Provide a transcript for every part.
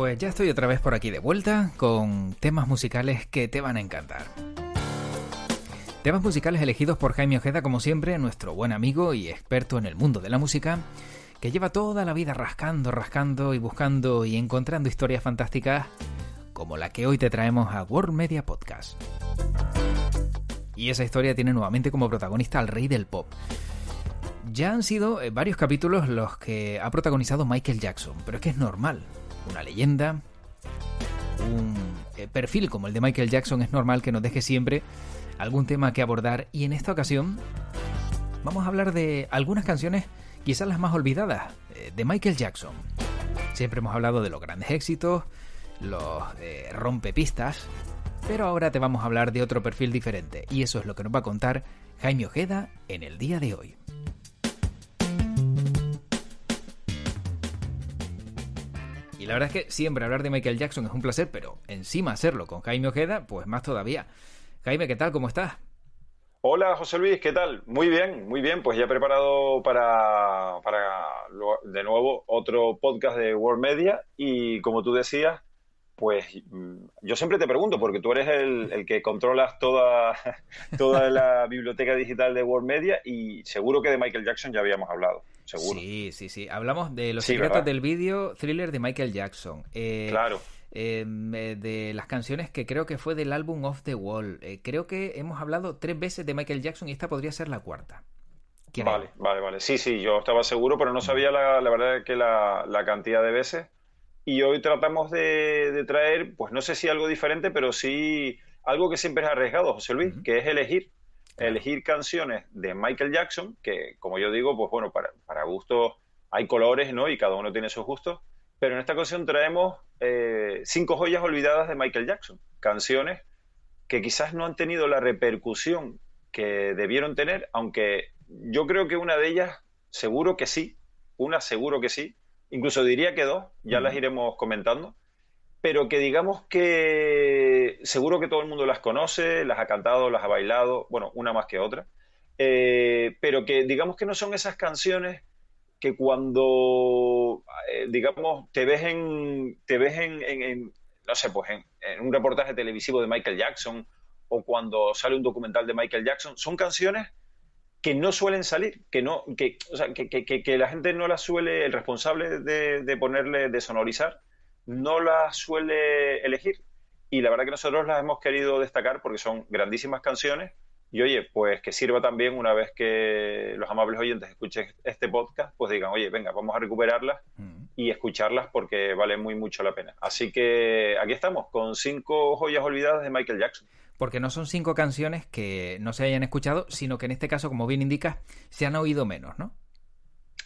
Pues ya estoy otra vez por aquí de vuelta con temas musicales que te van a encantar. Temas musicales elegidos por Jaime Ojeda, como siempre, nuestro buen amigo y experto en el mundo de la música, que lleva toda la vida rascando, rascando y buscando y encontrando historias fantásticas como la que hoy te traemos a World Media Podcast. Y esa historia tiene nuevamente como protagonista al rey del pop. Ya han sido eh, varios capítulos los que ha protagonizado Michael Jackson, pero es que es normal una leyenda, un eh, perfil como el de Michael Jackson es normal que nos deje siempre algún tema que abordar y en esta ocasión vamos a hablar de algunas canciones quizás las más olvidadas eh, de Michael Jackson. Siempre hemos hablado de los grandes éxitos, los eh, rompepistas, pero ahora te vamos a hablar de otro perfil diferente y eso es lo que nos va a contar Jaime Ojeda en el día de hoy. La verdad es que siempre hablar de Michael Jackson es un placer, pero encima hacerlo con Jaime Ojeda, pues más todavía. Jaime, ¿qué tal? ¿Cómo estás? Hola José Luis, ¿qué tal? Muy bien, muy bien. Pues ya preparado para, para de nuevo otro podcast de World Media y como tú decías, pues mm, yo siempre te pregunto, porque tú eres el, que controlas toda, toda la biblioteca digital de World Media y seguro que de Michael Jackson ya habíamos hablado. Seguro. Sí, sí, sí. Hablamos de los secretos del vídeo thriller de Michael Jackson. Eh, claro. Em, eh, de las canciones que creo que fue del álbum Off the Wall. Eh, creo que hemos hablado tres veces de Michael Jackson y esta podría ser la cuarta. Vale, vale, vale. Sí, sí, yo estaba seguro, pero no sabía la, la verdad que la, la cantidad de veces y hoy tratamos de, traer, pues no sé si algo diferente, pero sí algo que siempre es arriesgado, José Luis, que es elegir. Elegir canciones de Michael Jackson, que como yo digo, pues bueno, para, para gustos hay colores, ¿no? Y cada uno tiene sus gustos. Pero en esta ocasión traemos eh, cinco joyas olvidadas de Michael Jackson. Canciones que quizás no han tenido la repercusión que debieron tener, aunque yo creo que una de ellas, seguro que sí, una seguro que sí, incluso diría que dos, ya las iremos comentando, pero que digamos que seguro que todo el mundo las conoce, las ha cantado, las ha bailado, bueno, una más que otra, eh, pero que digamos que no son esas canciones que cuando, eh, digamos, te ves en, te ves en, no sé, pues en, en, un reportaje televisivo de Michael Jackson o cuando sale un documental de Michael Jackson, son canciones que no suelen salir, que no, que, o sea, que, que, que, la gente no las suele, el responsable de, de, ponerle, de sonorizar, no las suele elegir. Y la verdad que nosotros las hemos querido destacar porque son grandísimas canciones. Y oye, pues que sirva también una vez que los amables oyentes escuchen este podcast, pues digan, oye, venga, vamos a recuperarlas mm. y escucharlas porque vale muy mucho la pena. Así que aquí estamos, con cinco joyas olvidadas de Michael Jackson porque no son cinco canciones que no se hayan escuchado, sino que en este caso, como bien indicas, se han oído menos, ¿no?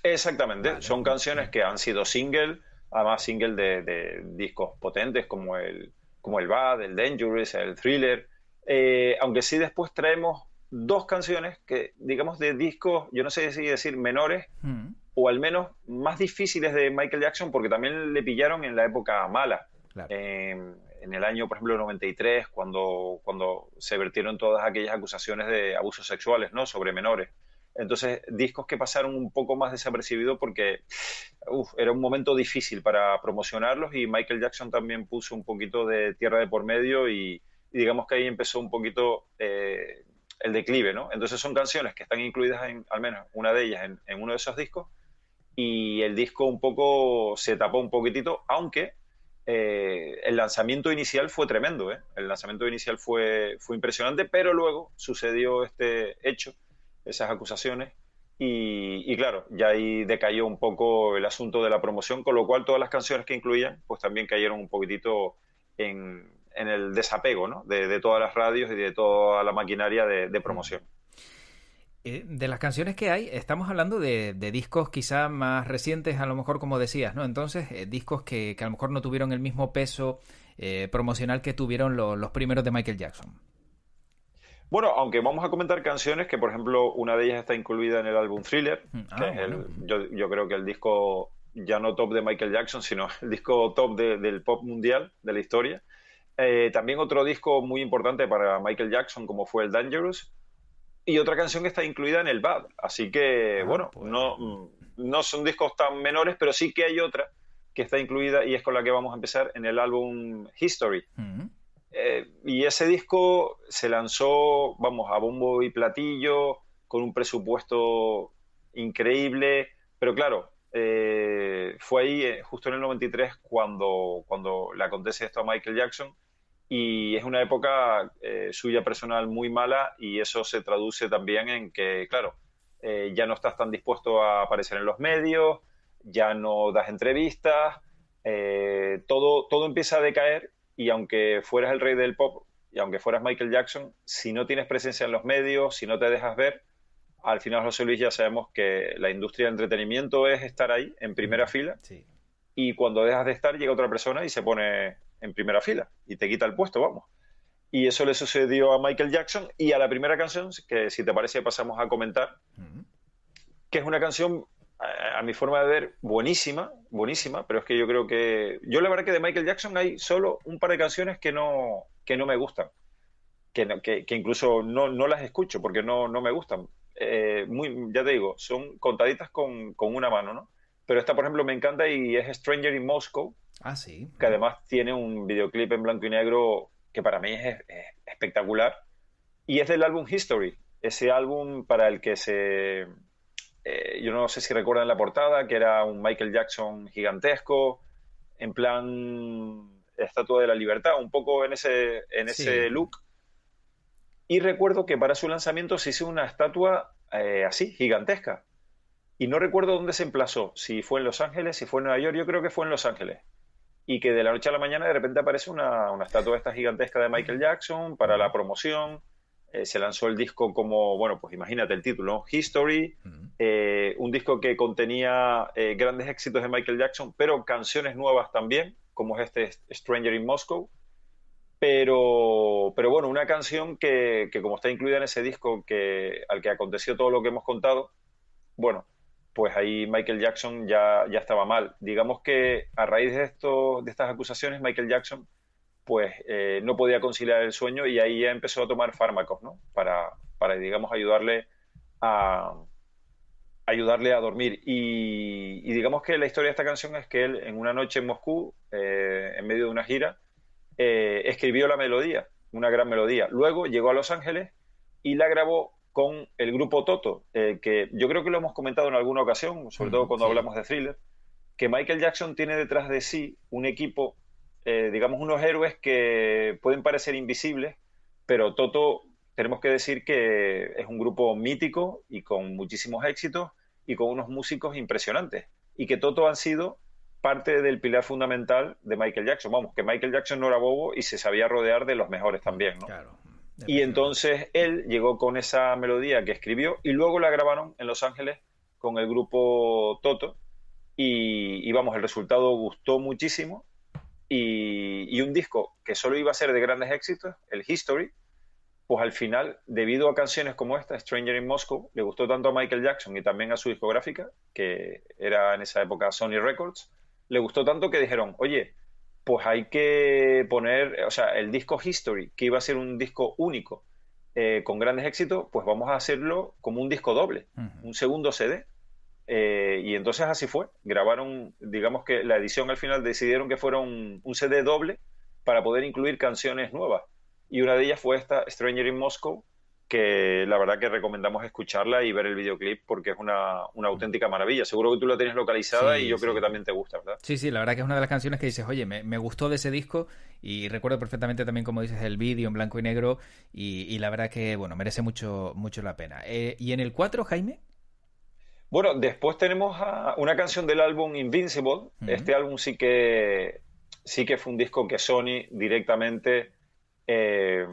Exactamente, son canciones que han sido single, además single de, discos potentes como el, como el Bad, el Dangerous, el Thriller, eh, aunque sí después traemos dos canciones que, digamos, de discos, yo no sé si decir menores, mm. o al menos más difíciles de Michael Jackson, porque también le pillaron en la época mala. Em, en el año, por ejemplo, 93, cuando, cuando se vertieron todas aquellas acusaciones de abusos sexuales, ¿no? Sobre menores. Entonces, discos que pasaron un poco más desapercibidos porque era un momento difícil para promocionarlos y Michael Jackson también puso un poquito de tierra de por medio y, digamos que ahí empezó un poquito eh, el declive, ¿no? Entonces son canciones que están incluidas en, al menos una de ellas, en, en uno de esos discos y el disco un poco se tapó un poquitito, aunque eh, el lanzamiento inicial fue tremendo, ¿eh? el lanzamiento inicial fue, fue impresionante, pero luego sucedió este hecho, esas acusaciones, y, claro, ya ahí decayó un poco el asunto de la promoción, con lo cual todas las canciones que incluían, pues también cayeron un poquitito en, en el desapego ¿no? de, todas las radios y de toda la maquinaria de, promoción. Eh, de las canciones que hay, estamos hablando de, discos quizá más recientes, a lo mejor como decías, ¿no? Entonces, eh, discos que, a lo mejor no tuvieron el mismo peso eh, promocional que tuvieron los primeros de Michael Jackson. Bueno, aunque vamos a comentar canciones que, por ejemplo, una de ellas está incluida en el álbum Thriller, mm, que ah, es yo, yo, creo que el disco ya no top de Michael Jackson, sino el disco top del pop mundial de la historia. Eh, también otro disco muy importante para Michael Jackson, como fue el Dangerous, y otra canción que está incluida en el Bad. Así que, ah, bueno, pues. no, no son discos tan menores, pero sí que hay otra que está incluida y es con la que vamos a empezar en el álbum History. Mm. Eh, y ese disco se lanzó, vamos, a bombo y platillo, con un presupuesto increíble, pero claro, eh, fue ahí, eh, justo en el 93, cuando, cuando le acontece esto a Michael Jackson. Y es una época eh, suya personal muy mala y eso se traduce también en que, claro, ya no estás tan dispuesto a aparecer en los medios, ya no das entrevistas, todo, todo empieza a decaer y aunque fueras el rey del pop y aunque fueras Michael Jackson, si no tienes presencia en los medios, si no te dejas ver, al final, José Luis, ya sabemos que la industria del entretenimiento es estar ahí, en primera fila, y cuando dejas de estar, llega otra persona y se pone en primera fila y te quita el puesto, vamos. Y eso le sucedió a Michael Jackson y a la primera canción, que si te parece pasamos a comentar, que es una canción, a, mi forma de ver, buenísima, buenísima, pero es que yo creo que... Yo la verdad que de Michael Jackson hay solo un par de canciones que no, que no me gustan. Que, que, incluso no, no, las escucho porque no, no me gustan. Eh, muy, ya te digo, son contaditas con, una mano, ¿no? Pero esta, por ejemplo, me encanta y es Stranger in Moscow. Ah, sí. Que además tiene un videoclip en blanco y negro que para mí es, espectacular. Y es del álbum History, ese álbum para el que se... Eh, yo no sé si recuerdan la portada, que era un Michael Jackson gigantesco, en plan Estatua de la Libertad, un poco en ese, en ese look. Y recuerdo que para su lanzamiento se hizo una estatua eh, así, gigantesca. Y no recuerdo dónde se emplazó, si fue en Los Ángeles, si fue en Nueva York, yo creo que fue en Los Ángeles. Y que de la noche a la mañana de repente aparece una, una estatua esta gigantesca de Michael Jackson para la promoción. Eh, se lanzó el disco como, bueno, pues imagínate el título, History, eh, un disco que contenía grandes éxitos de Michael Jackson, pero canciones nuevas también, como es este Stranger in Moscow. Pero, pero bueno, una canción que, como está incluida en ese disco que, al que aconteció todo lo que hemos contado, bueno, pues ahí Michael Jackson ya, ya estaba mal. Digamos que a raíz de, esto, de estas acusaciones, Michael Jackson pues eh, no podía conciliar el sueño y ahí ya empezó a tomar fármacos, ¿no? Para, para digamos, ayudarle a, ayudarle a dormir. Y, digamos que la historia de esta canción es que él en una noche en Moscú, eh, en medio de una gira, eh, escribió la melodía, una gran melodía. Luego llegó a Los Ángeles y la grabó con el grupo Toto, eh, que yo creo que lo hemos comentado en alguna ocasión, sobre todo cuando hablamos de thriller, que Michael Jackson tiene detrás de sí un equipo, eh, digamos, unos héroes que pueden parecer invisibles, pero Toto, tenemos que decir que es un grupo mítico y con muchísimos éxitos y con unos músicos impresionantes. Y que Toto han sido parte del pilar fundamental de Michael Jackson. Vamos, que Michael Jackson no era bobo y se sabía rodear de los mejores también, ¿no? Claro. Y entonces él llegó con esa melodía que escribió y luego la grabaron en Los Ángeles con el grupo Toto y, vamos, el resultado gustó muchísimo y, y, un disco que solo iba a ser de grandes éxitos, el History, pues al final, debido a canciones como esta, Stranger in Moscow, le gustó tanto a Michael Jackson y también a su discográfica, que era en esa época Sony Records, le gustó tanto que dijeron, oye, pues hay que poner, o sea, el disco History, que iba a ser un disco único, eh, con grandes éxitos, pues vamos a hacerlo como un disco doble, un segundo CD. Eh, y entonces así fue. Grabaron, digamos que la edición al final decidieron que fuera un CD doble para poder incluir canciones nuevas. Y una de ellas fue esta, Stranger in Moscow, que la verdad que recomendamos escucharla y ver el videoclip porque es una, auténtica maravilla. Seguro que tú la tienes localizada y yo creo que también te gusta, ¿verdad? Sí, sí, la verdad que es una de las canciones que dices, oye, me, gustó de ese disco y recuerdo perfectamente también, como dices, el vídeo en blanco y negro y, la verdad que, bueno, merece mucho, mucho la pena. Eh, ¿Y en el 4, Jaime? Bueno, después tenemos una canción del álbum Invincible. Este álbum sí que sí que fue un disco que Sony directamente, eh,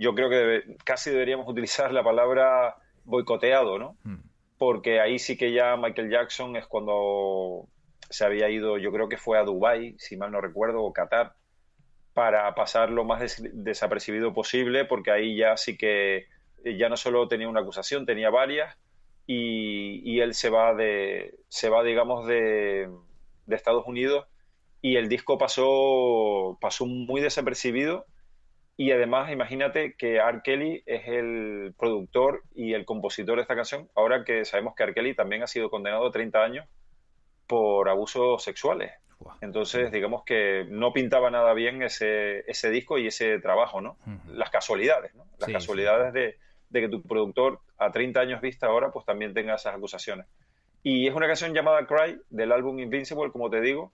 yo creo que casi deberíamos utilizar la palabra boicoteado, ¿no? Hmm. Porque ahí sí que ya Michael Jackson es cuando se había ido, yo creo que fue a Dubai, si mal no recuerdo, o Qatar, para pasar lo más desapercibido posible, porque ahí ya sí que ya no solo tenía una acusación, tenía varias, y, él se va de, se va, digamos, de, de, Estados Unidos, y el disco pasó, pasó muy desapercibido, y además imagínate que R. Kelly es el productor y el compositor de esta canción, ahora que sabemos que R. Kelly también ha sido condenado a 30 años por abusos sexuales. Entonces, digamos que no pintaba nada bien ese, ese disco y ese trabajo, ¿no? Las casualidades, ¿no? Las casualidades De, de, que tu productor a 30 años vista ahora, pues también tenga esas acusaciones. Y es una canción llamada Cry, del álbum Invincible, como te digo,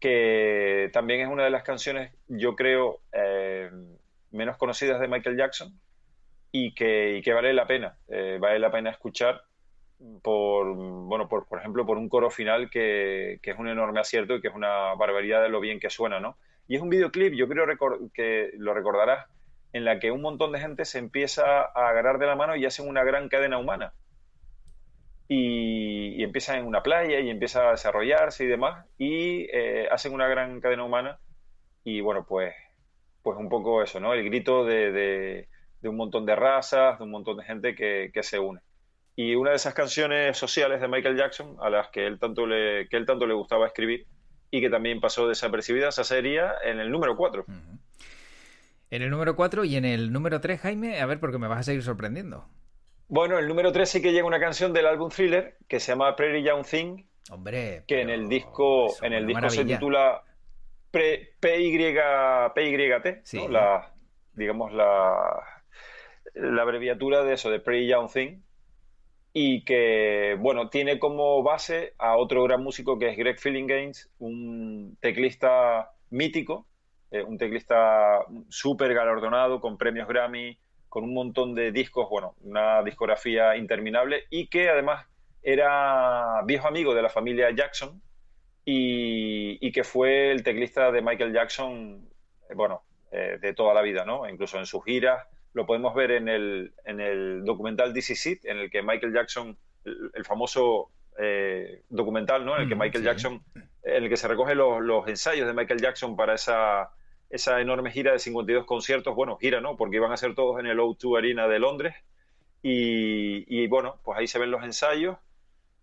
que también es una de las canciones, yo creo, eh, menos conocidas de Michael Jackson y que, vale la pena, eh, vale la pena escuchar por, bueno, por, por ejemplo, por un coro final que, que, es un enorme acierto y que es una barbaridad de lo bien que suena, ¿no? Y es un videoclip, yo creo que lo recordarás, en la que un montón de gente se empieza a agarrar de la mano y hacen una gran cadena humana. Y, y empiezan en una playa y empieza a desarrollarse y demás, y eh, hacen una gran cadena humana. Y bueno, pues, pues un poco eso, ¿no? El grito de, de, de un montón de razas, de un montón de gente que, que se une y una de esas canciones sociales de Michael Jackson a las que él tanto le, que él tanto le gustaba escribir y que también pasó desapercibida, esa sería en el número 4. En el número 4 y en el número 3, Jaime, a ver, porque me vas a seguir sorprendiendo. Bueno, el número 3 sí que llega una canción del álbum Thriller que se llama Prairie Young Thing. Hombre, que en el disco, en el disco se titula PYT, sí. la, digamos la, la abreviatura de eso, de Prairie Young Thing y que, bueno, tiene como base a otro gran músico que es Greg Gaines, un teclista mítico, eh, un teclista súper galardonado con premios Grammy, con un montón de discos, bueno, una discografía interminable y que además era viejo amigo de la familia Jackson y, que fue el teclista de Michael Jackson, eh, bueno, eh, de toda la vida, ¿no? Incluso en sus giras lo podemos ver en el, en el documental This Is It, en el que Michael Jackson, el, famoso eh, documental, ¿no? En el que mm, Michael Jackson, en el que se recogen los, los, ensayos de Michael Jackson para esa, esa enorme gira de 52 conciertos, bueno, gira, ¿no? Porque iban a ser todos en el O2 Arena de Londres. Y, y, bueno, pues ahí se ven los ensayos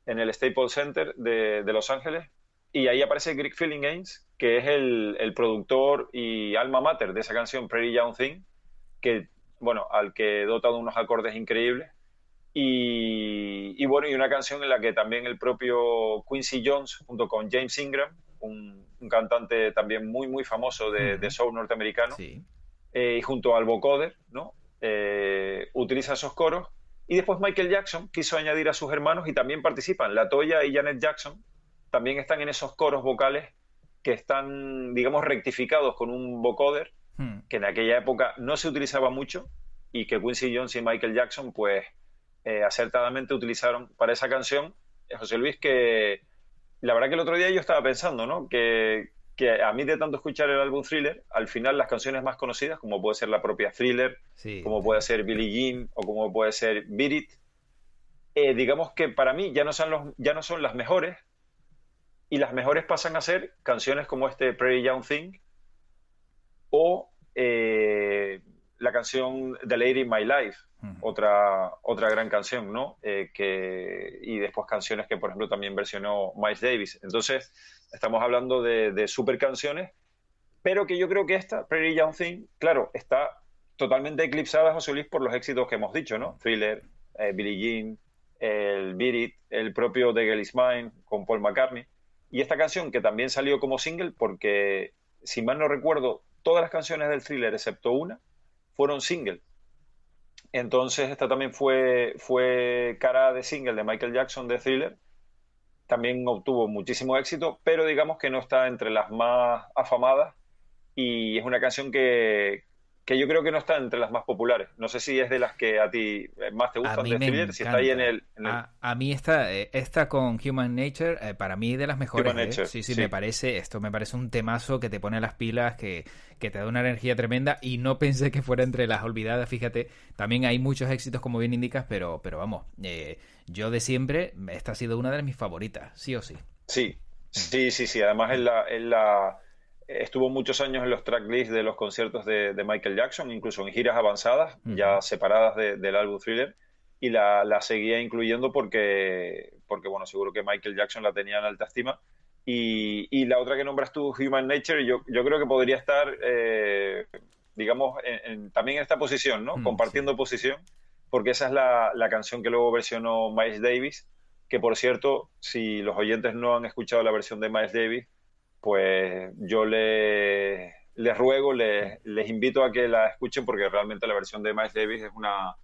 en el Staples Center de, de Los Ángeles. Y ahí aparece Greg Gaines, que es el, el, productor y alma mater de esa canción Pretty Young Thing, que bueno, al que dota de unos acordes increíbles. Y, bueno, y una canción en la que también el propio Quincy Jones, junto con James Ingram, un, cantante también muy, muy famoso de, soul norteamericano, eh, y junto al vocoder, ¿no? Eh, utiliza esos coros. Y después Michael Jackson quiso añadir a sus hermanos y también participan. La Toya y Janet Jackson también están en esos coros vocales que están, digamos, rectificados con un vocoder Hmm. que en aquella época no se utilizaba mucho y que Quincy Jones y Michael Jackson, pues, eh, acertadamente utilizaron para esa canción. Eh, José Luis, que la verdad que el otro día yo estaba pensando, ¿no? Que, a mí de tanto escuchar el álbum Thriller, al final las canciones más conocidas, como puede ser la propia Thriller, como puede ser Billie Jean o como puede ser Beat It, eh, digamos que para mí ya no, son los, ya no son las mejores y las mejores pasan a ser canciones como este Pretty Young Thing, o eh, la canción The Lady in My Life, otra, otra gran canción, ¿no? Eh, que, y después canciones que, por ejemplo, también versionó Miles Davis. Entonces, estamos hablando de, super canciones, pero que yo creo que esta, Pretty Young Thing, claro, está totalmente eclipsada, José Luis, por los éxitos que hemos dicho, ¿no? Thriller, eh, Billie Jean, el Beat It, el propio The Girl Is Mine con Paul McCartney. Y esta canción que también salió como single porque, si mal no recuerdo, todas las canciones del thriller, excepto una, fueron single. Entonces, esta también fue, fue cara de single de Michael Jackson de thriller. También obtuvo muchísimo éxito, pero digamos que no está entre las más afamadas. Y es una canción que, que yo creo que no está entre las más populares. No sé si es de las que a ti más te gustan de si está ahí en el... A, mí esta, eh, esta con Human Nature, eh, para mí de las mejores. ¿eh? Sí, sí, me parece, esto me parece un temazo que te pone las pilas, que, que te da una energía tremenda y no pensé que fuera entre las olvidadas, fíjate. También hay muchos éxitos, como bien indicas, pero, pero vamos, yo de siempre, esta ha sido una de mis favoritas, sí o sí. Sí, sí, sí, sí. Además en la... En la estuvo muchos años en los tracklists de los conciertos de, Michael Jackson, incluso en giras avanzadas, ya separadas del álbum Thriller, y la, seguía incluyendo porque, porque, bueno, seguro que Michael Jackson la tenía en alta estima. Y, la otra que nombras tú, Human Nature, yo, yo creo que podría estar, eh, digamos, también en esta posición, ¿no? Compartiendo posición, porque esa es la, la canción que luego versionó Miles Davis, que por cierto, si los oyentes no han escuchado la versión de Miles Davis, pues yo les, les ruego, les, les, invito a que la escuchen porque realmente la versión de Miles Davis es una,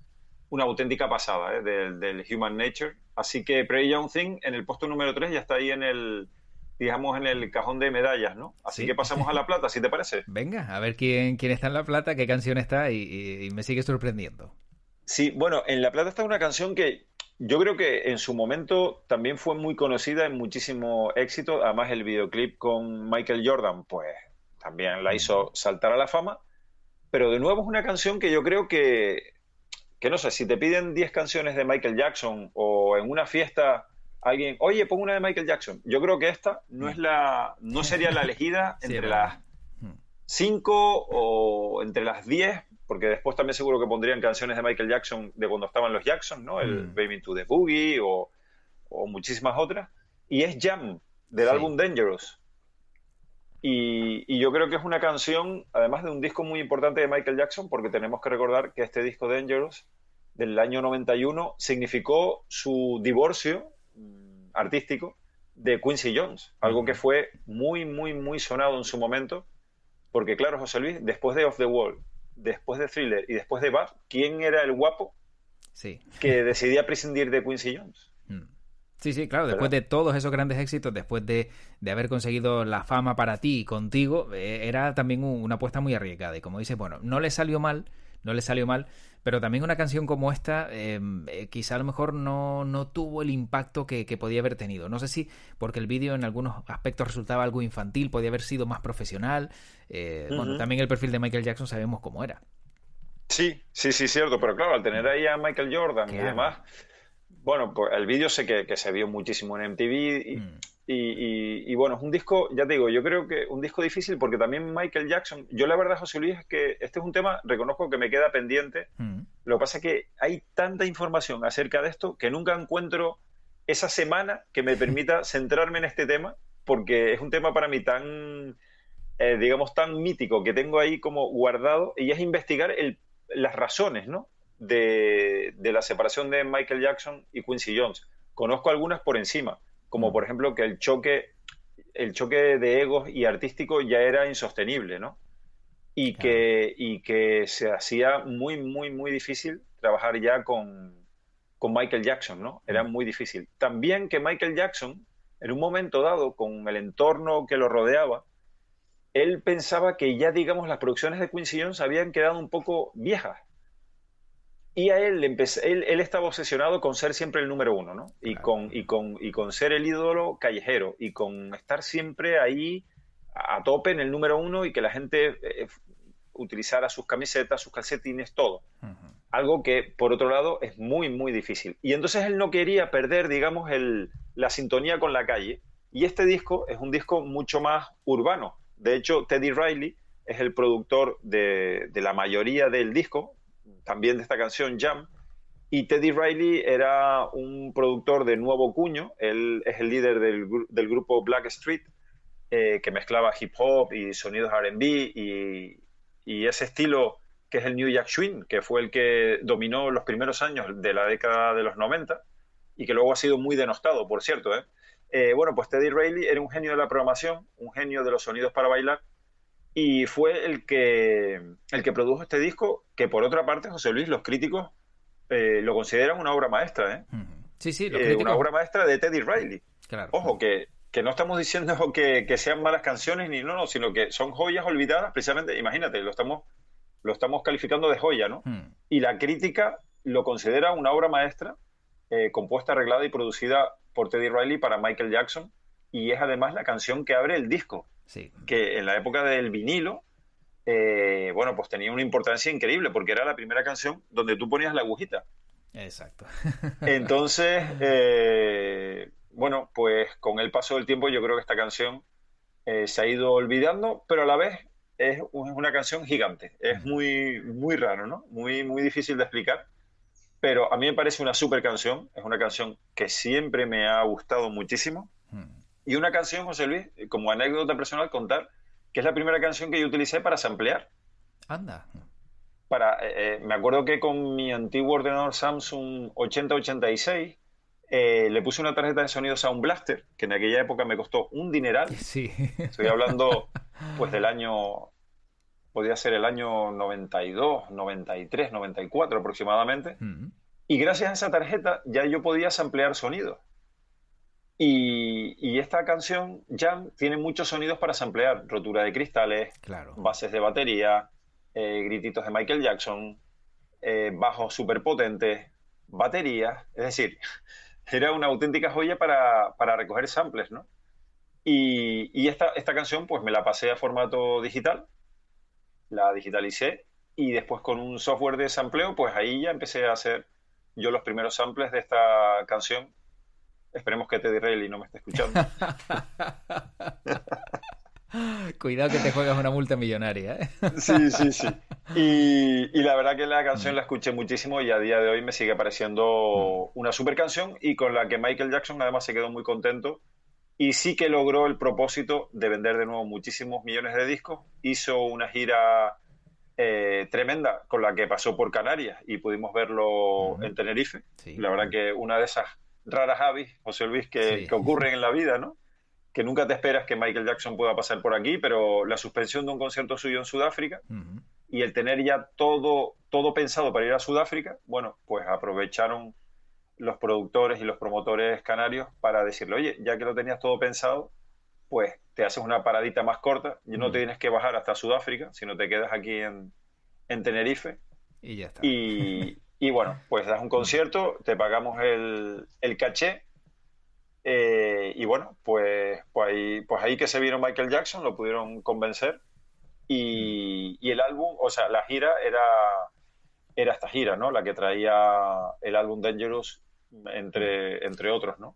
una auténtica pasada ¿eh? del, Human Nature. Así que Pray Young Thing en el puesto número 3 ya está ahí en el, digamos, en el cajón de medallas, ¿no? Así que pasamos a la plata, si te parece. Venga, a ver quién, quién está en la plata, qué canción está y, y me sigue sorprendiendo. Sí, bueno, en la plata está una canción que yo creo que en su momento también fue muy conocida en muchísimo éxito. Además, el videoclip con Michael Jordan, pues también la hizo saltar a la fama. Pero de nuevo es una canción que yo creo que, que no sé, si te piden 10 canciones de Michael Jackson o en una fiesta alguien, oye, pon una de Michael Jackson. Yo creo que esta no es la, no sería la elegida entre las 5 o entre las 10 porque después también seguro que pondrían canciones de Michael Jackson de cuando estaban los Jackson, ¿no? El mm. Baby to the Boogie o, muchísimas otras. Y es Jam, del álbum Dangerous. Y, yo creo que es una canción, además de un disco muy importante de Michael Jackson, porque tenemos que recordar que este disco Dangerous del año 91 significó su divorcio mm, artístico de Quincy Jones, algo que fue muy, muy, muy sonado en su momento, porque claro, José Luis, después de Off the Wall, después de Thriller y después de Bad, ¿quién era el guapo sí. que decidía prescindir de Quincy Jones? Hmm. Sí, sí, claro, después de todos esos grandes éxitos, después de, haber conseguido la fama para ti y contigo, eh, era también una apuesta muy arriesgada. Y como dices, bueno, no le salió mal, no le salió mal, pero también una canción como esta, em, eh, quizá a lo mejor no, no tuvo el impacto que, podía haber tenido. No sé si porque el vídeo en algunos aspectos resultaba algo infantil, podía haber sido más profesional. Eh, bueno, también el perfil de Michael Jackson sabemos cómo era. Sí, sí, sí, cierto, pero claro, al tener ahí a Michael Jordan y demás, bueno, pues el vídeo sé que, se vio muchísimo en MTV y, mm. Y, bueno, es un disco, ya te digo, yo creo que un disco difícil porque también Michael Jackson, yo la verdad, José Luis, es que este es un tema, reconozco que me queda pendiente. Mm. Lo que pasa es que hay tanta información acerca de esto que nunca encuentro esa semana que me permita centrarme en este tema, porque es un tema para mí tan, eh, digamos, tan mítico que tengo ahí como guardado y es investigar el, las razones, ¿no? De, de la separación de Michael Jackson y Quincy Jones. Conozco algunas por encima como por ejemplo que el choque, el choque de egos y artístico ya era insostenible, ¿no? Y, que, y que se hacía muy, muy, muy difícil trabajar ya con, con Michael Jackson, ¿no? Era muy difícil. También que Michael Jackson, en un momento dado, con el entorno que lo rodeaba, él pensaba que ya, digamos, las producciones de Quincy Jones habían quedado un poco viejas y a él, él, él estaba obsesionado con ser siempre el número uno, ¿no? Y, con, y, con, y con ser el ídolo callejero y con estar siempre ahí a tope en el número uno y que la gente eh, utilizara sus camisetas, sus calcetines, todo. Algo que, por otro lado, es muy, muy difícil. Y entonces él no quería perder, digamos, el, la sintonía con la calle. Y este disco es un disco mucho más urbano. De hecho, Teddy Riley es el productor de, de la mayoría del disco, también de esta canción Jam. Y Teddy Riley era un productor de nuevo cuño, él es el líder del, grupo Black Street, eh, que mezclaba hip hop y sonidos RB y, y, ese estilo que es el New Jack Swing, que fue el que dominó los primeros años de la década de los 90 y que luego ha sido muy denostado, por cierto. ¿eh? Eh, bueno, pues Teddy Riley era un genio de la programación, un genio de los sonidos para bailar y fue el que, el que produjo este disco, que por otra parte, José Luis, los críticos eh, lo consideran una obra maestra. ¿eh? Sí, sí, eh, una obra maestra de Teddy Riley. Ojo, que, que, no estamos diciendo que, que, sean malas canciones ni no, no, sino que son joyas olvidadas, precisamente, imagínate, lo estamos lo estamos calificando de joya, ¿no? Hmm. Y la crítica lo considera una obra maestra, eh, compuesta, arreglada y producida por Teddy Riley para Michael Jackson, y es además la canción que abre el disco, Sí. que en la época del vinilo, eh, bueno, pues tenía una importancia increíble, porque era la primera canción donde tú ponías la agujita. Exacto. Entonces, eh, bueno, pues con el paso del tiempo yo creo que esta canción eh, se ha ido olvidando, pero a la vez es una canción gigante. Es muy, muy raro, ¿no? Muy, muy difícil de explicar. Pero a mí me parece una super canción. Es una canción que siempre me ha gustado muchísimo. Y una canción, José Luis, como anécdota personal, contar que es la primera canción que yo utilicé para samplear. Anda. Para, eh, eh, me acuerdo que con mi antiguo ordenador Samsung 8086 eh, le puse una tarjeta de sonido Sound Blaster, que en aquella época me costó un dineral. Sí. Estoy hablando pues del año, podría ser el año 92, 93, 94 aproximadamente. Hmm. Y gracias a esa tarjeta ya yo podía samplear sonidos. Y, y esta canción, Jam, tiene muchos sonidos para samplear. Rotura de cristales, Claro. bases de batería, eh, grititos de Michael Jackson, eh, bajos superpotentes, baterías. Es decir, era una auténtica joya para, para recoger samples, ¿no? Y, y esta, esta canción, pues me la pasé a formato digital, la digitalicé y después con un software de sampleo, pues ahí ya empecé a hacer yo los primeros samples de esta canción. Esperemos que Teddy Riley no me esté escuchando. Cuidado que te juegas una multa millonaria, ¿eh? Sí, sí, sí. Y, y la verdad que la canción la escuché muchísimo y a día de hoy me sigue pareciendo una super canción y con la que Michael Jackson además se quedó muy contento y sí que logró el propósito de vender de nuevo muchísimos millones de discos. Hizo una gira eh, tremenda con la que pasó por Canarias y pudimos verlo en Tenerife. Sí. La verdad que una de esas raras avis, José Luis, que, Sí. que ocurren en la vida, ¿no? Que nunca te esperas que Michael Jackson pueda pasar por aquí, pero la suspensión de un concierto suyo en Sudáfrica y el tener ya todo, todo pensado para ir a Sudáfrica, bueno, pues aprovecharon los productores y los promotores canarios para decirle, oye, ya que lo tenías todo pensado, pues te haces una paradita más corta y no te tienes que bajar hasta Sudáfrica, sino te quedas aquí en, en Tenerife Y ya está. y, y bueno, pues das un concierto, te pagamos el, el caché. eh, y bueno, pues, pues, ahí, pues ahí que se vino Michael Jackson, lo pudieron convencer. Y, y el álbum, o sea, la gira era, era esta gira, ¿no? La que traía el álbum Dangerous, entre, entre otros, ¿no?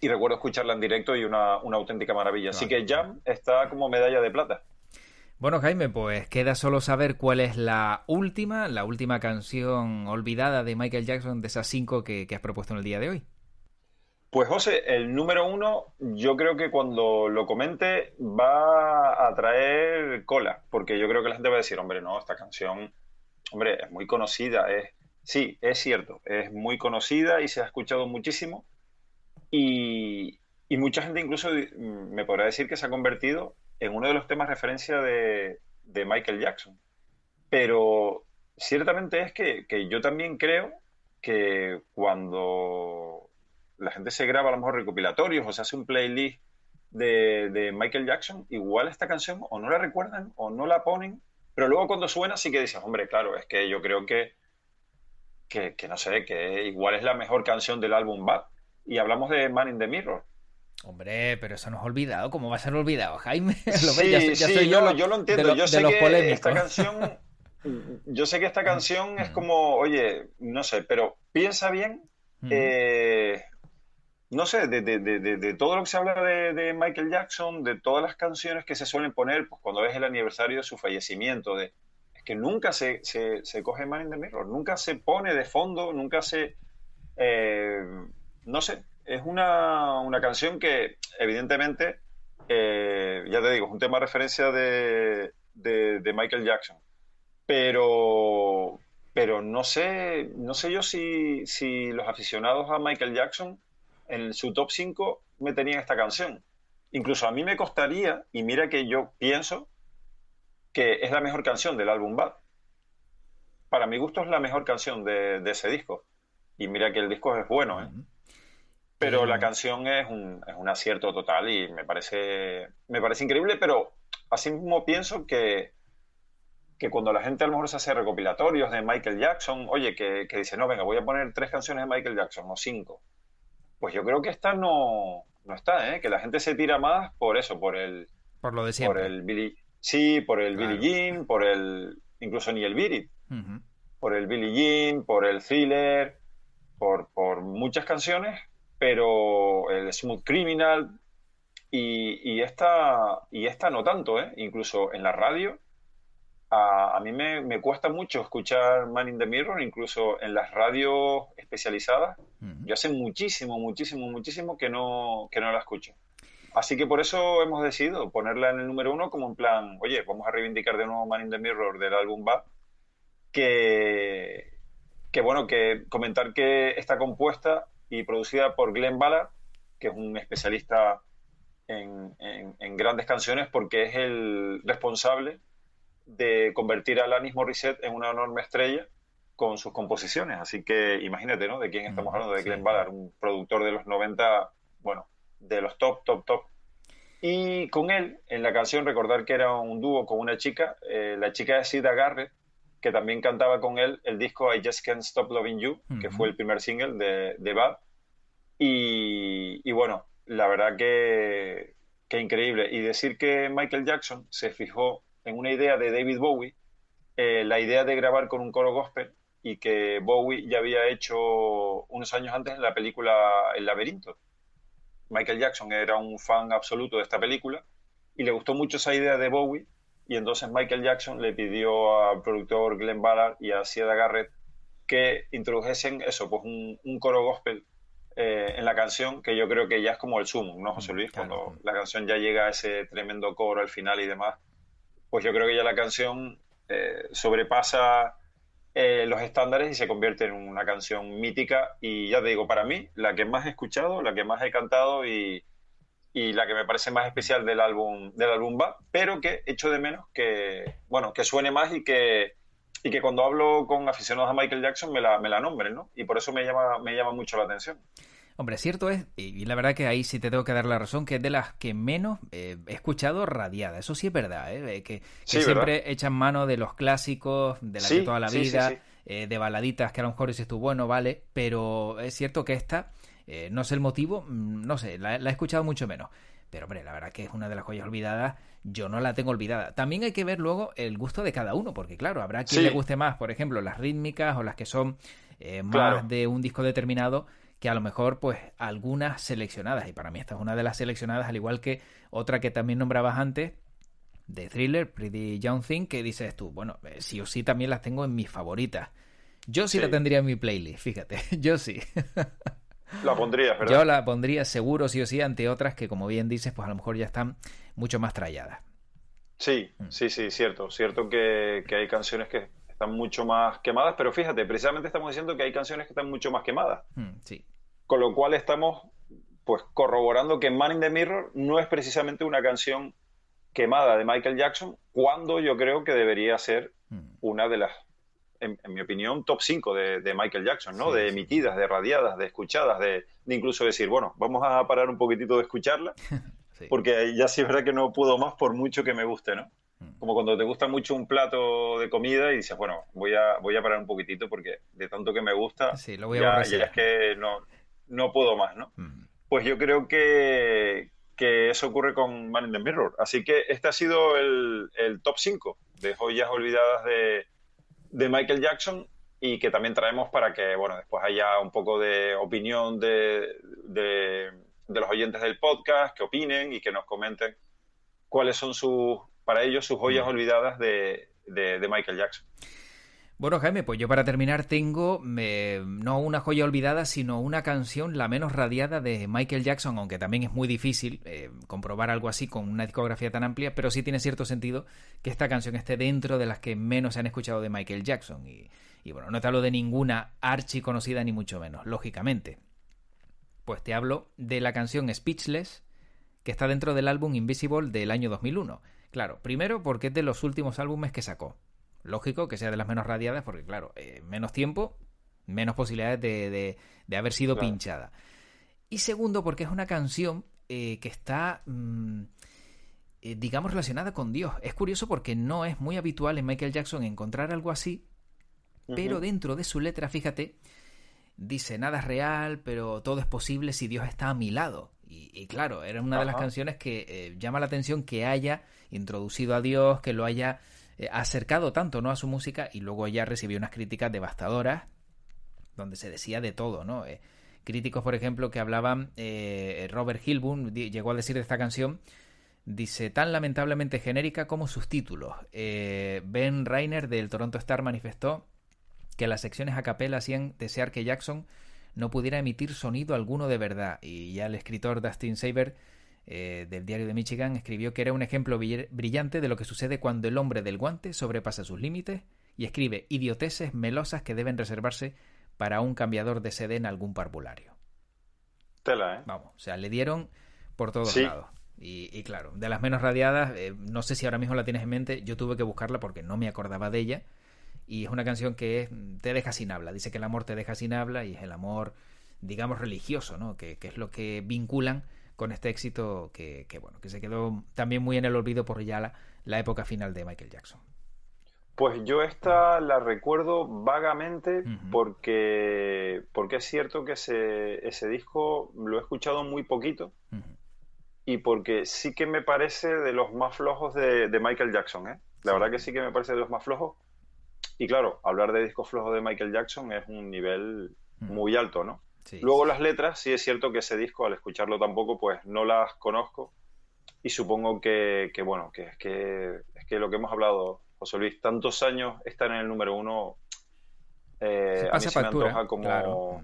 Y recuerdo escucharla en directo y una, una auténtica maravilla. Así que Jam está como medalla de plata. Bueno, Jaime, pues queda solo saber cuál es la última, la última canción olvidada de Michael Jackson de esas cinco que, que has propuesto en el día de hoy. Pues José, el número uno, yo creo que cuando lo comente va a traer cola, porque yo creo que la gente va a decir, hombre, no, esta canción, hombre, es muy conocida, es, sí, es cierto, es muy conocida y se ha escuchado muchísimo y, y mucha gente incluso me podrá decir que se ha convertido en uno de los temas referencia de, de Michael Jackson. Pero ciertamente es que, que yo también creo que cuando la gente se graba a lo mejor recopilatorios o se hace un playlist de, de Michael Jackson, igual esta canción o no la recuerdan o no la ponen, pero luego cuando suena sí que dices, hombre, claro, es que yo creo que, que, que no sé, que igual es la mejor canción del álbum Bad. Y hablamos de Man in the Mirror. Hombre, pero eso nos ha olvidado. ¿Cómo va a ser olvidado, Jaime? Lo ves, Sí, ya soy- ya sí, soy no, lo- yo lo entiendo. de lo- yo sé que polémicos. esta canción, yo sé que esta canción es como, oye, no sé, pero piensa bien, Mm. eh, no sé, de, de- de- de- de todo lo que se habla de, de Michael Jackson, de todas las canciones que se suelen poner, pues cuando es el aniversario de su fallecimiento, de, es que nunca se, se, se coge Man in the Mirror, nunca se pone de fondo, nunca se, eh, no sé, es una, una canción que evidentemente, eh, ya te digo, es un tema de referencia de, de- Michael Jackson. Pero, pero no sé, no sé yo si, si los aficionados a Michael Jackson en su top 5 me tenían esta canción. Incluso a mí me costaría, y mira que yo pienso que es la mejor canción del álbum Bad. Para mi gusto es la mejor canción de, de ese disco. Y mira que el disco es bueno, ¿eh? Pero la canción es un, es un acierto total y me parece, me parece increíble, pero asimismo pienso que, que cuando la gente a lo mejor se hace recopilatorios de Michael Jackson, oye, que, que dice, no, venga, voy a poner tres canciones de Michael Jackson o cinco. Pues yo creo que esta no, no está, ¿eh? Que la gente se tira más por eso, por el... Por lo de siempre. Por el Billy... Sí, por el Billie Jean, por el... Incluso ni el Beat Por el Billie Jean, por el Thriller, por, por muchas canciones, pero el Smooth Criminal y, y, esta, y esta no tanto, ¿eh? Incluso en la radio a, mí me, cuesta mucho escuchar Man in the Mirror, incluso en las radios especializadas. Yo hace muchísimo, muchísimo, muchísimo que no, que no la escucho. Así que por eso hemos decidido ponerla en el número uno como en plan, oye, vamos a reivindicar de nuevo Man in the Mirror del álbum Bad, que, que bueno, que comentar que está compuesta y producida por Glenn Ballard, que es un especialista en, en grandes canciones porque es el responsable de convertir a Alanis Morissette en una enorme estrella con sus composiciones. Así que imagínate, ¿no? De quién estamos hablando, de Glenn Ballard, un productor de los 90, bueno, de los top, top, top. Y con él, en la canción, recordar que era un dúo con una chica, eh, la chica de Sida Garrett, que también cantaba con él el disco I Just Can't Stop Loving You, que fue el primer single de, de Bad. Y, bueno, la verdad que, que increíble. Y decir que Michael Jackson se fijó en una idea de David Bowie, eh, la idea de grabar con un coro gospel y que Bowie ya había hecho unos años antes en la película El laberinto. Michael Jackson era un fan absoluto de esta película y le gustó mucho esa idea de Bowie y entonces Michael Jackson le pidió al productor Glenn Ballard y a Sieda Garrett que introdujesen eso, pues un, coro gospel eh, en la canción, que yo creo que ya es como el sumo, ¿no, José Luis? Cuando la canción ya llega a ese tremendo coro al final y demás, pues yo creo que ya la canción eh, sobrepasa eh, los estándares y se convierte en una canción mítica y ya te digo, para mí, la que más he escuchado, la que más he cantado y, la que me parece más especial del álbum del álbum va, pero que echo de menos que, bueno, que suene más y que, y que cuando hablo con aficionados a Michael Jackson me la, me la nombren, ¿no? Y por eso me llama, me llama mucho la atención. Hombre, cierto es, y la verdad que ahí sí te tengo que dar la razón, que es de las que menos eh, he escuchado radiada. Eso sí es verdad, ¿eh? que, siempre echan mano de los clásicos, de la de toda la vida, eh, de baladitas que a lo mejor dices tú, bueno, vale, pero es cierto que esta, eh, no sé el motivo, mm, no sé, la, he escuchado mucho menos. Pero hombre, la verdad que es una de las joyas olvidadas, yo no la tengo olvidada. También hay que ver luego el gusto de cada uno, porque claro, habrá quien le guste más, por ejemplo, las rítmicas o las que son más de un disco determinado que a lo mejor pues algunas seleccionadas, y para mí esta es una de las seleccionadas, al igual que otra que también nombrabas antes, de Thriller, Pretty Young Thing, que dices tú, bueno, eh, sí o sí también las tengo en mis favoritas. Yo sí, la tendría en mi playlist, fíjate, yo sí. La pondría, ¿verdad? Yo la pondría seguro sí o sí ante otras que, como bien dices, pues a lo mejor ya están mucho más tralladas. Sí, mm. sí, sí, cierto. Cierto que, que hay canciones que están mucho más quemadas, pero fíjate, precisamente estamos diciendo que hay canciones que están mucho más quemadas. Mm, sí. Con lo cual estamos pues corroborando que Man in the Mirror no es precisamente una canción quemada de Michael Jackson, cuando yo creo que debería ser hmm. una de las, en, mi opinión, top 5 de, Michael Jackson, ¿no? de emitidas, de radiadas, de escuchadas, de, incluso decir, bueno, vamos a parar un poquitito de escucharla, porque ya sí es verdad que no puedo más por mucho que me guste, ¿no? Hmm. Como cuando te gusta mucho un plato de comida y dices, bueno, voy a, voy a parar un poquitito porque de tanto que me gusta, lo voy a ya, ya es que no, no puedo más, ¿no? Pues yo creo que, eso ocurre con Man in the Mirror. Así que este ha sido el, top 5 de joyas olvidadas de, Michael Jackson y que también traemos para que, bueno, después haya un poco de opinión de, de, los oyentes del podcast, que opinen y que nos comenten cuáles son sus, para ellos, sus joyas olvidadas de Michael Jackson. Bueno, Jaime, pues yo para terminar tengo no una joya olvidada, sino una canción la menos radiada de Michael Jackson, aunque también es muy difícil eh, comprobar algo así con una discografía tan amplia, pero sí tiene cierto sentido que esta canción esté dentro de las que menos se han escuchado de Michael Jackson. Y, y bueno, no te hablo de ninguna archi conocida ni mucho menos, lógicamente. Pues te hablo de la canción Speechless, que está dentro del álbum Invisible del año 2001. Claro, primero porque es de los últimos álbumes que sacó lógico que sea de las menos radiadas, porque claro, eh, menos tiempo, menos posibilidades de, de, haber sido pinchada. Y segundo, porque es una canción eh, que está... Mm, eh, digamos, relacionada con Dios. Es curioso porque no es muy habitual en Michael Jackson encontrar algo así, pero dentro de su letra, fíjate, dice, nada es real, pero todo es posible si Dios está a mi lado. Y, claro, era una de las canciones que eh, llama la atención que haya introducido a Dios, que lo haya eh, acercado tanto ¿no? a su música y luego ya recibió unas críticas devastadoras donde se decía de todo, ¿no? Eh, críticos, por ejemplo, que hablaban, Robert Hilburn llegó a decir de esta canción, dice, tan lamentablemente genérica como sus títulos. ben Reiner del Toronto Star manifestó que las secciones a capela hacían desear que Jackson no pudiera emitir sonido alguno de verdad. Y ya el escritor Dustin Saber eh, del diario de Michigan escribió que era un ejemplo brillante de lo que sucede cuando el hombre del guante sobrepasa sus límites y escribe idioteces melosas que deben reservarse para un cambiador de sede en algún parvulario. Tela, ¿eh? Vamos, o sea, le dieron por todos lados. Y, claro, de las menos radiadas, eh, no sé si ahora mismo la tienes en mente, yo tuve que buscarla porque no me acordaba de ella y es una canción que te deja sin habla. Dice que el amor te deja sin habla y es el amor, digamos, religioso, ¿no? Que, es lo que vinculan con este éxito que, bueno, que se quedó también muy en el olvido por ya la, época final de Michael Jackson. Pues yo esta la recuerdo vagamente porque, porque es cierto que ese, ese, disco lo he escuchado muy poquito y porque sí que me parece de los más flojos de, Michael Jackson. ¿eh? La verdad que sí que me parece de los más flojos y claro, hablar de disco flojo de Michael Jackson es un nivel muy alto, ¿no? Luego las letras, sí es cierto que ese disco, al escucharlo tampoco, pues no las conozco. Y supongo que, bueno, que es, que es que lo que hemos hablado, José Luis, tantos años estar en el número uno, eh, a mí se me antoja como,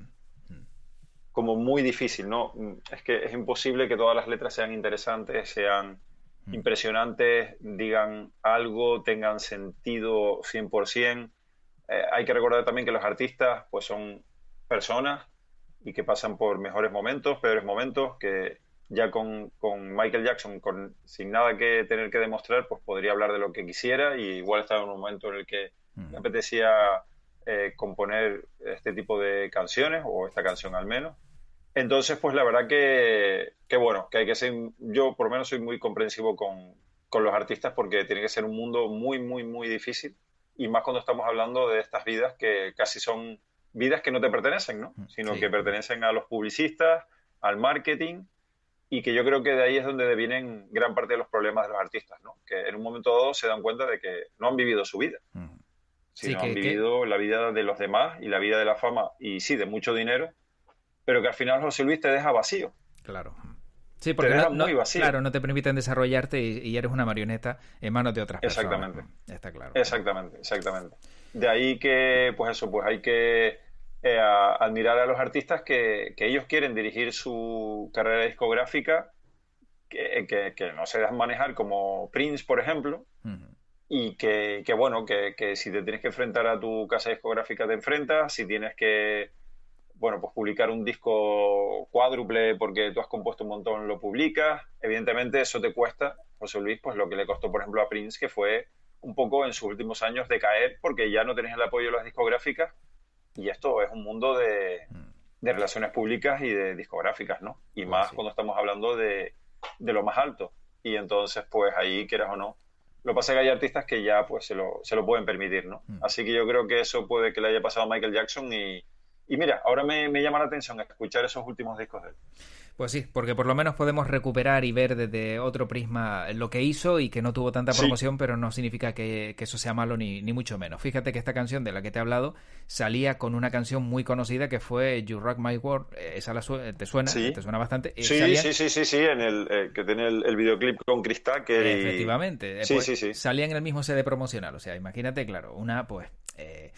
mm. como muy difícil, ¿no? Es que es imposible que todas las letras sean interesantes, sean Mm. impresionantes, digan algo, tengan sentido 100%. Eh, hay que recordar también que los artistas pues son personas y que pasan por mejores momentos, peores momentos, que ya con, Michael Jackson, con, sin nada que tener que demostrar, pues podría hablar de lo que quisiera y igual estaba en un momento en el que me apetecía eh, componer este tipo de canciones, o esta canción al menos. Entonces, pues la verdad que, que, bueno, que hay que ser, yo por lo menos soy muy comprensivo con, con, los artistas porque tiene que ser un mundo muy, muy, muy difícil y más cuando estamos hablando de estas vidas que casi son vidas que no te pertenecen, ¿no? Mm, Sino que pertenecen a los publicistas, al marketing y que yo creo que de ahí es donde vienen gran parte de los problemas de los artistas, ¿no? Que en un momento dado se dan cuenta de que no han vivido su vida, mm. sino han vivido la vida de los demás y la vida de la fama y sí, de mucho dinero, pero que al final José Luis te deja vacío. Claro. Sí, porque no, muy vacío. Claro, no te permiten desarrollarte y, eres una marioneta en manos de otras personas. Exactamente. Está claro. Exactamente, exactamente. De ahí que, pues eso, pues hay que eh, admirar a los artistas que, ellos quieren dirigir su carrera discográfica, que, no se dejan manejar como Prince, por ejemplo, y que, bueno, que, que si te tienes que enfrentar a tu casa discográfica te enfrentas, si tienes que bueno, pues publicar un disco cuádruple porque tú has compuesto un montón, lo publicas. Evidentemente eso te cuesta, José Luis, pues lo que le costó, por ejemplo, a Prince, que fue un poco en sus últimos años de caer porque ya no tenés el apoyo de las discográficas y esto es un mundo de, mm. relaciones públicas y de discográficas, ¿no? Y más cuando estamos hablando de, lo más alto. Y entonces, pues ahí, quieras o no, lo pasa que hay artistas que ya pues se lo, se lo pueden permitir, ¿no? Mm. Así que yo creo que eso puede que le haya pasado a Michael Jackson y, y mira, ahora me, llama la atención escuchar esos últimos discos de él. Pues sí, porque por lo menos podemos recuperar y ver desde otro prisma lo que hizo y que no tuvo tanta promoción, pero no significa que, eso sea malo ni, ni, mucho menos. Fíjate que esta canción de la que te he hablado salía con una canción muy conocida que fue You Rock My World. Eh, esa la te suena, sí. te suena bastante. Eh, sí, sí, sí, sí, sí, en el eh, que tiene el, videoclip con Chris Tucker. Efectivamente. Sí, pues sí, sí. Salía en el mismo CD promocional. O sea, imagínate, claro, una pues eh,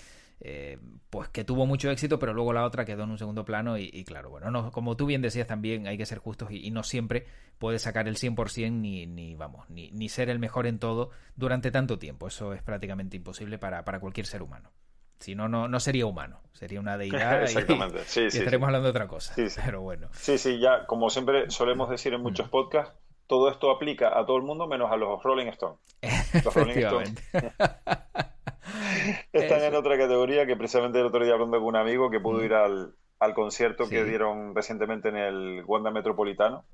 pues que tuvo mucho éxito, pero luego la otra quedó en un segundo plano y, claro, bueno, no, como tú bien decías también hay que ser justos y, no siempre puede sacar el 100% ni, ni vamos, ni, ni, ser el mejor en todo durante tanto tiempo. Eso es prácticamente imposible para, para cualquier ser humano. Si no, no, no sería humano, sería una deidad Exactamente. y, sí, estaremos hablando de otra cosa. Pero bueno. Sí, sí, ya como siempre solemos decir en muchos podcasts, todo esto aplica a todo el mundo menos a los Rolling Stones. Los Rolling Stones. Están en otra categoría que precisamente el otro día hablando con un amigo que pudo ir al, concierto que dieron recientemente en el Wanda Metropolitano.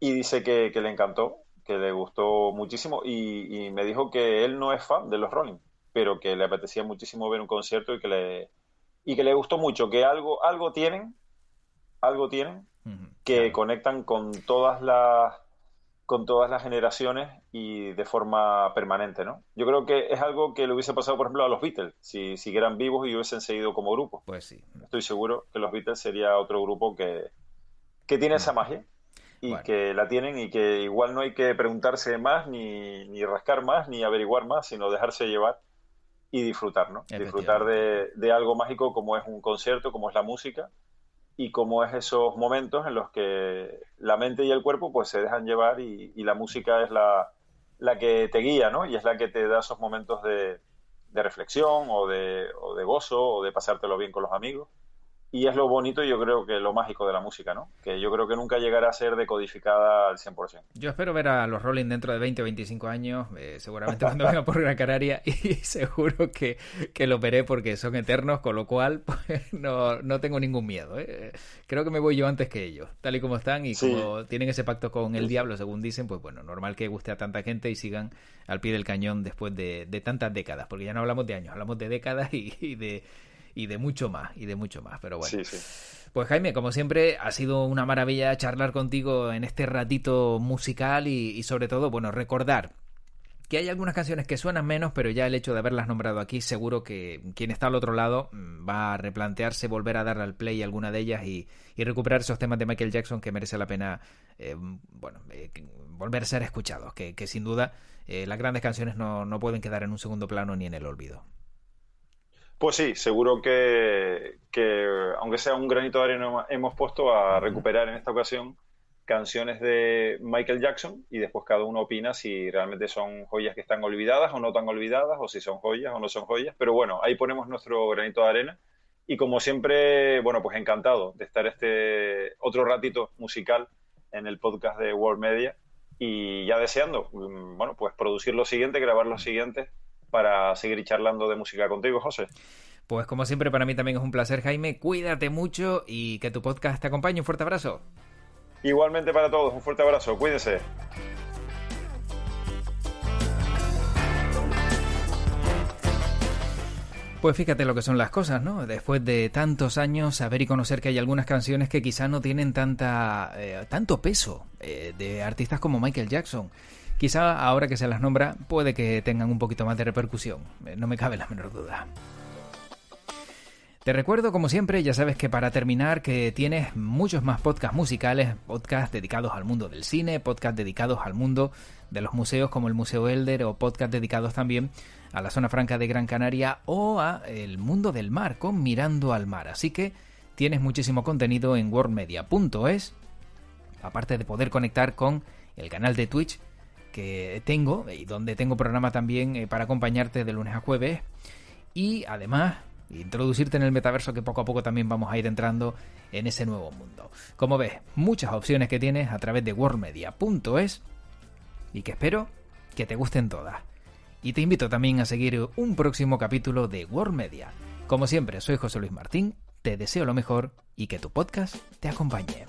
Y dice que, le encantó que le gustó muchísimo y, me dijo que él no es fan de los Rolling, pero que le apetecía muchísimo ver un concierto y que le, y que le gustó mucho, que algo, algo tienen, algo tienen, que conectan con todas las con todas las generaciones y de forma permanente, ¿no? Yo creo que es algo que le hubiese pasado, por ejemplo, a los Beatles, si siguieran vivos y hubiesen seguido como grupo. Pues sí. Estoy seguro que los Beatles sería otro grupo que, que tiene esa magia y que la tienen y que igual no hay que preguntarse más, ni, ni, rascar más, ni averiguar más, sino dejarse llevar y disfrutar, ¿no? Disfrutar de, de, algo mágico como es un concierto, como es la música y como es esos momentos en los que la mente y el cuerpo pues se dejan llevar y, y la música es la, la, que te guía, ¿no? Y es la que te da esos momentos de, de reflexión o de, o de gozo o de pasártelo bien con los amigos y es lo bonito y yo creo que lo mágico de la música, ¿no? Que yo creo que nunca llegará a ser decodificada al 100%. Yo espero ver a los Rolling dentro de 20 o 25 años, eh, seguramente cuando venga por Gran Canaria, y seguro que, que lo veré porque son eternos, con lo cual pues, no, no tengo ningún miedo. ¿eh? Creo que me voy yo antes que ellos, tal y como están y como tienen ese pacto con el diablo, según dicen, pues bueno, normal que guste a tanta gente y sigan al pie del cañón después de, de tantas décadas, porque ya no hablamos de años, hablamos de décadas y de y de mucho más, y de mucho más. Pero bueno. Pues Jaime, como siempre, ha sido una maravilla charlar contigo en este ratito musical y, sobre todo, bueno, recordar que hay algunas canciones que suenan menos, pero ya el hecho de haberlas nombrado aquí, seguro que quien está al otro lado mm, va a replantearse volver a darle al play alguna de ellas y, recuperar esos temas de Michael Jackson que merece la pena, eh, bueno, eh, volver a ser escuchados, que, sin duda eh, las grandes canciones no, no pueden quedar en un segundo plano ni en el olvido. Pues sí, seguro que, aunque sea un granito de arena, hemos puesto a recuperar en esta ocasión canciones de Michael Jackson y después cada uno opina si realmente son joyas que están olvidadas o no tan olvidadas o si son joyas o no son joyas. Pero bueno, ahí ponemos nuestro granito de arena. Y como siempre, bueno, pues encantado de estar este otro ratito musical en el podcast de World Media. Y ya deseando, mm, bueno, pues producir lo siguiente, grabar lo siguiente para seguir charlando de música contigo, José. Pues como siempre, para mí también es un placer, Jaime. Cuídate mucho y que tu podcast te acompañe. Un fuerte abrazo. Igualmente para todos, un fuerte abrazo. Cuídense. Pues fíjate lo que son las cosas, ¿no? Después de tantos años, saber y conocer que hay algunas canciones que quizá no tienen tanta, eh, tanto peso eh, de artistas como Michael Jackson. Quizá ahora que se las nombra puede que tengan un poquito más de repercusión, eh, no me cabe la menor duda. Te recuerdo, como siempre, ya sabes que para terminar, que tienes muchos más podcasts musicales, podcasts dedicados al mundo del cine, podcasts dedicados al mundo de los museos como el Museo Elder o podcasts dedicados también a la zona franca de Gran Canaria o a el mundo del mar con Mirando al Mar. Así que tienes muchísimo contenido en worldmedia.es, aparte de poder conectar con el canal de Twitch que tengo y donde tengo programa también eh, para acompañarte de lunes a jueves y además introducirte en el metaverso que poco a poco también vamos a ir entrando en ese nuevo mundo. Como ves, muchas opciones que tienes a través de worldmedia.es y que espero que te gusten todas. Y te invito también a seguir un próximo capítulo de World Media. Como siempre, soy José Luis Martín, te deseo lo mejor y que tu podcast te acompañe.